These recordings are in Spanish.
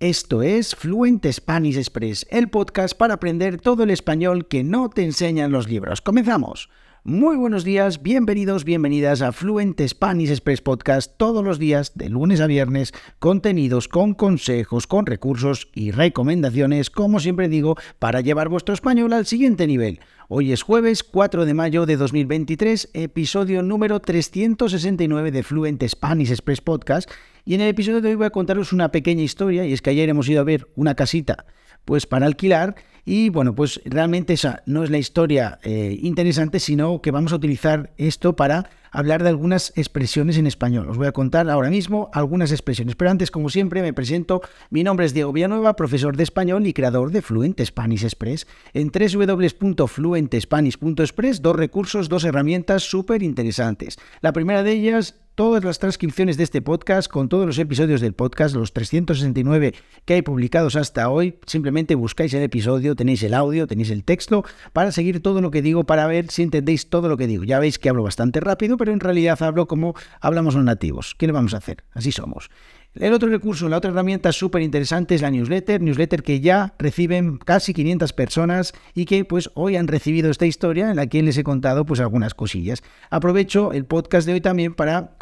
Esto es Fluent Spanish Express, el podcast para aprender todo el español que no te enseñan los libros. ¡Comenzamos! Muy buenos días, bienvenidos, bienvenidas a Fluent Spanish Express Podcast todos los días, de lunes a viernes, contenidos con consejos, con recursos y recomendaciones, como siempre digo, para llevar vuestro español al siguiente nivel. Hoy es jueves 4 de mayo de 2023, episodio número 369 de Fluent Spanish Express Podcast. Y en el episodio de hoy voy a contaros una pequeña historia, y es que ayer hemos ido a ver una casita pues para alquilar y bueno, pues realmente esa no es la historia eh, interesante, sino que vamos a utilizar esto para hablar de algunas expresiones en español. Os voy a contar ahora mismo algunas expresiones. Pero antes, como siempre, me presento. Mi nombre es Diego Villanueva, profesor de español y creador de Fluent Spanish Express. En www.fluentespanish.express, dos recursos, dos herramientas súper interesantes. La primera de ellas todas las transcripciones de este podcast, con todos los episodios del podcast, los 369 que hay publicados hasta hoy. Simplemente buscáis el episodio, tenéis el audio, tenéis el texto, para seguir todo lo que digo, para ver si entendéis todo lo que digo. Ya veis que hablo bastante rápido, pero en realidad hablo como hablamos los nativos. ¿Qué le vamos a hacer? Así somos. El otro recurso, la otra herramienta súper interesante es la newsletter, newsletter que ya reciben casi 500 personas y que pues hoy han recibido esta historia en la que les he contado pues algunas cosillas. Aprovecho el podcast de hoy también para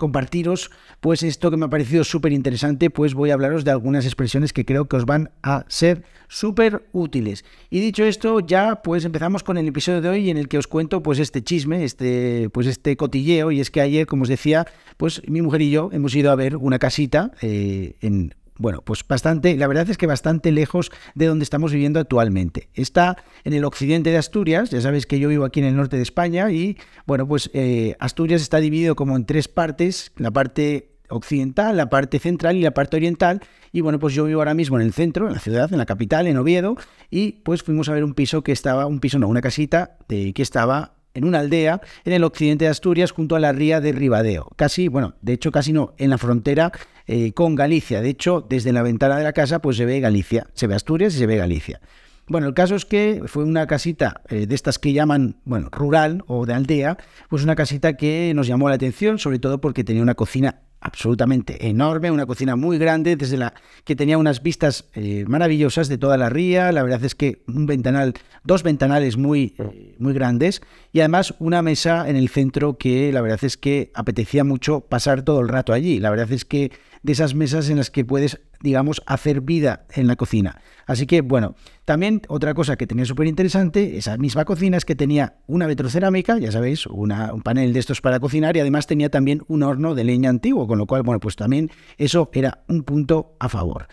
compartiros pues esto que me ha parecido súper interesante, pues voy a hablaros de algunas expresiones que creo que os van a ser súper útiles. Y dicho esto, ya pues empezamos con el episodio de hoy en el que os cuento pues este chisme, este pues este cotilleo y es que ayer, como os decía, pues mi mujer y yo hemos ido a ver una casita eh, en bueno, pues bastante, la verdad es que bastante lejos de donde estamos viviendo actualmente. Está en el occidente de Asturias, ya sabéis que yo vivo aquí en el norte de España y, bueno, pues eh, Asturias está dividido como en tres partes, la parte occidental, la parte central y la parte oriental. Y bueno, pues yo vivo ahora mismo en el centro, en la ciudad, en la capital, en Oviedo, y pues fuimos a ver un piso que estaba, un piso no, una casita de, que estaba en una aldea en el occidente de Asturias junto a la ría de Ribadeo. Casi, bueno, de hecho casi no, en la frontera eh, con Galicia. De hecho, desde la ventana de la casa pues se ve Galicia, se ve Asturias y se ve Galicia. Bueno, el caso es que fue una casita eh, de estas que llaman, bueno, rural o de aldea, pues una casita que nos llamó la atención, sobre todo porque tenía una cocina absolutamente enorme, una cocina muy grande, desde la que tenía unas vistas eh, maravillosas de toda la ría. La verdad es que un ventanal, dos ventanales muy, eh, muy grandes y además una mesa en el centro que la verdad es que apetecía mucho pasar todo el rato allí. La verdad es que de esas mesas en las que puedes, digamos, hacer vida en la cocina. Así que, bueno, también otra cosa que tenía súper interesante, esa misma cocina, es que tenía una vitrocerámica, ya sabéis, un panel de estos para cocinar y además tenía también un horno de leña antiguo, con lo cual, bueno, pues también eso era un punto a favor.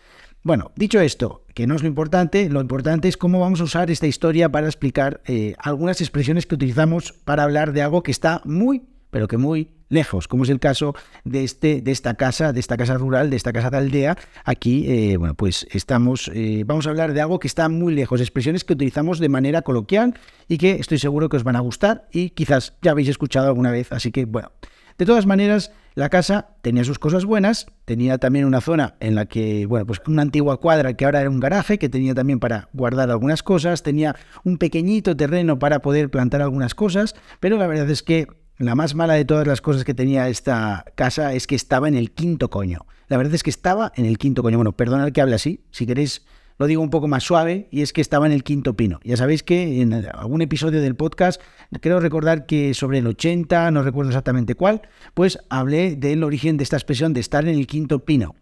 Bueno, dicho esto, que no es lo importante, lo importante es cómo vamos a usar esta historia para explicar eh, algunas expresiones que utilizamos para hablar de algo que está muy, pero que muy lejos, como es el caso de, este, de esta casa, de esta casa rural, de esta casa de aldea. Aquí, eh, bueno, pues estamos, eh, vamos a hablar de algo que está muy lejos, expresiones que utilizamos de manera coloquial y que estoy seguro que os van a gustar y quizás ya habéis escuchado alguna vez, así que bueno. De todas maneras, la casa tenía sus cosas buenas, tenía también una zona en la que, bueno, pues una antigua cuadra que ahora era un garaje, que tenía también para guardar algunas cosas, tenía un pequeñito terreno para poder plantar algunas cosas, pero la verdad es que la más mala de todas las cosas que tenía esta casa es que estaba en el quinto coño. La verdad es que estaba en el quinto coño. Bueno, perdonad que hable así, si queréis lo digo un poco más suave, y es que estaba en el quinto pino. Ya sabéis que en algún episodio del podcast, creo recordar que sobre el 80, no recuerdo exactamente cuál, pues hablé del origen de esta expresión de estar en el quinto pino.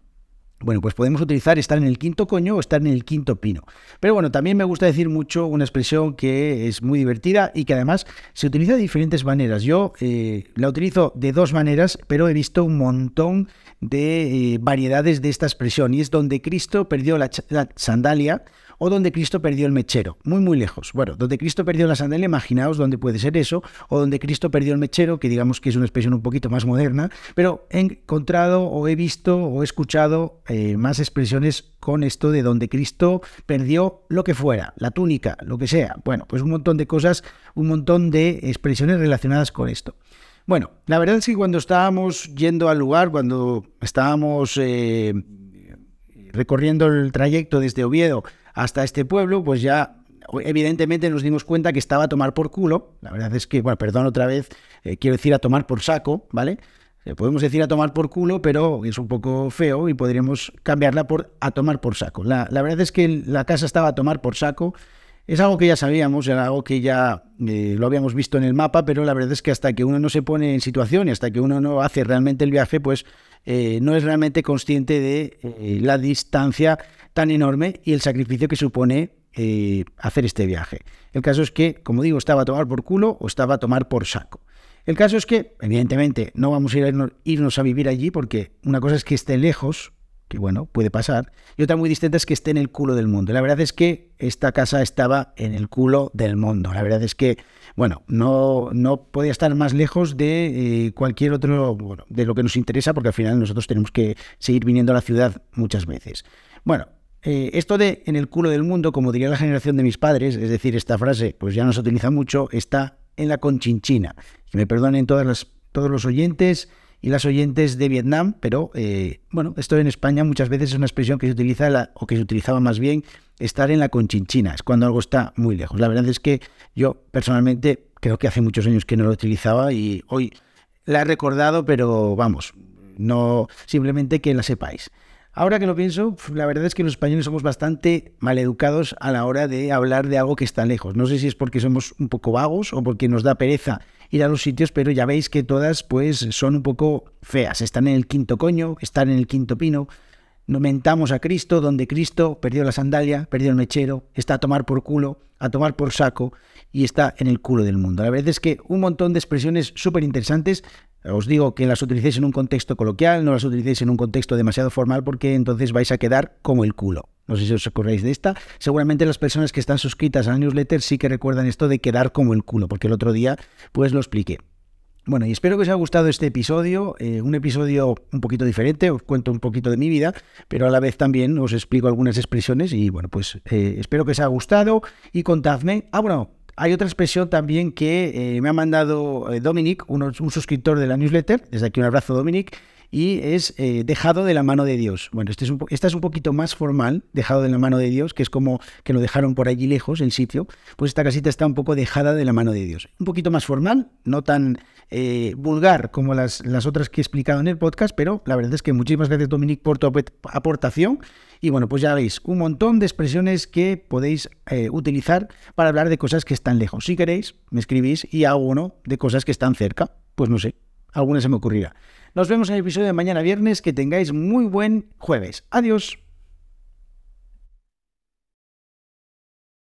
Bueno, pues podemos utilizar estar en el quinto coño o estar en el quinto pino. Pero bueno, también me gusta decir mucho una expresión que es muy divertida y que además se utiliza de diferentes maneras. Yo eh, la utilizo de dos maneras, pero he visto un montón de eh, variedades de esta expresión y es donde Cristo perdió la sandalia o donde Cristo perdió el mechero, muy muy lejos. Bueno, donde Cristo perdió la sandalia, imaginaos dónde puede ser eso, o donde Cristo perdió el mechero, que digamos que es una expresión un poquito más moderna, pero he encontrado o he visto o he escuchado eh, más expresiones con esto de donde Cristo perdió lo que fuera, la túnica, lo que sea. Bueno, pues un montón de cosas, un montón de expresiones relacionadas con esto. Bueno, la verdad es que cuando estábamos yendo al lugar, cuando estábamos eh, recorriendo el trayecto desde Oviedo hasta este pueblo, pues ya evidentemente nos dimos cuenta que estaba a tomar por culo. La verdad es que, bueno, perdón otra vez, eh, quiero decir a tomar por saco, ¿vale? podemos decir a tomar por culo, pero es un poco feo y podríamos cambiarla por a tomar por saco. La, verdad es que la casa estaba a tomar por saco. Es algo que ya sabíamos, era algo que ya eh, lo habíamos visto en el mapa, pero la verdad es que hasta que uno no se pone en situación y hasta que uno no hace realmente el viaje, pues eh, no es realmente consciente de eh, la distancia tan enorme y el sacrificio que supone hacer este viaje. El caso es que, como digo, estaba a tomar por culo o estaba a tomar por saco. El caso es que, evidentemente, no vamos a irnos, a vivir allí porque una cosa es que esté lejos, que bueno, puede pasar, y otra muy distinta es que esté en el culo del mundo. La verdad es que esta casa estaba en el culo del mundo. La verdad es que, bueno, no, no podía estar más lejos de eh, cualquier otro, bueno, de lo que nos interesa, porque al final nosotros tenemos que seguir viniendo a la ciudad muchas veces. Bueno, eh, esto de en el culo del mundo, como diría la generación de mis padres, es decir, esta frase, pues ya no se utiliza mucho, está en la Conchinchina. Que me perdonen todas las, todos los oyentes y las oyentes de Vietnam, pero eh, bueno, esto en España muchas veces es una expresión que se utiliza, o que se utilizaba más bien, estar en la Conchinchina, es cuando algo está muy lejos. La verdad es que yo personalmente creo que hace muchos años que no lo utilizaba y hoy la he recordado, pero vamos, no simplemente que la sepáis. Ahora que lo pienso, la verdad es que los españoles somos bastante maleducados a la hora de hablar de algo que está lejos. No sé si es porque somos un poco vagos o porque nos da pereza ir a los sitios, pero ya veis que todas pues son un poco feas. Están en el quinto coño, están en el quinto pino. No mentamos a Cristo, donde Cristo perdió la sandalia, perdió el mechero, está a tomar por culo, a tomar por saco y está en el culo del mundo. La verdad es que un montón de expresiones súper interesantes os digo que las utilicéis en un contexto coloquial, no las utilicéis en un contexto demasiado formal porque entonces vais a quedar como el culo. No sé si os acordáis de esta. Seguramente las personas que están suscritas a la newsletter sí que recuerdan esto de quedar como el culo, porque el otro día pues lo expliqué. Bueno, y espero que os haya gustado este episodio, eh, un episodio un poquito diferente, os cuento un poquito de mi vida, pero a la vez también os explico algunas expresiones y bueno, pues eh, espero que os haya gustado y contadme. Ah, bueno, hay otra expresión también que eh, me ha mandado eh, Dominic, un, suscriptor de la newsletter. Desde aquí un abrazo, Dominic. Y es eh, dejado de la mano de Dios. Bueno, este es un, esta es un poquito más formal, dejado de la mano de Dios, que es como que lo dejaron por allí lejos, el sitio. Pues esta casita está un poco dejada de la mano de Dios. Un poquito más formal, no tan vulgar como las, otras que he explicado en el podcast, pero la verdad es que muchísimas gracias, Dominic, por tu aportación. Y bueno, pues ya veis, un montón de expresiones que podéis eh, utilizar para hablar de cosas que están lejos. Si queréis, me escribís y hago uno de cosas que están cerca. Pues no sé, alguna se me ocurrirá. Nos vemos en el episodio de mañana viernes. Que tengáis muy buen jueves. Adiós.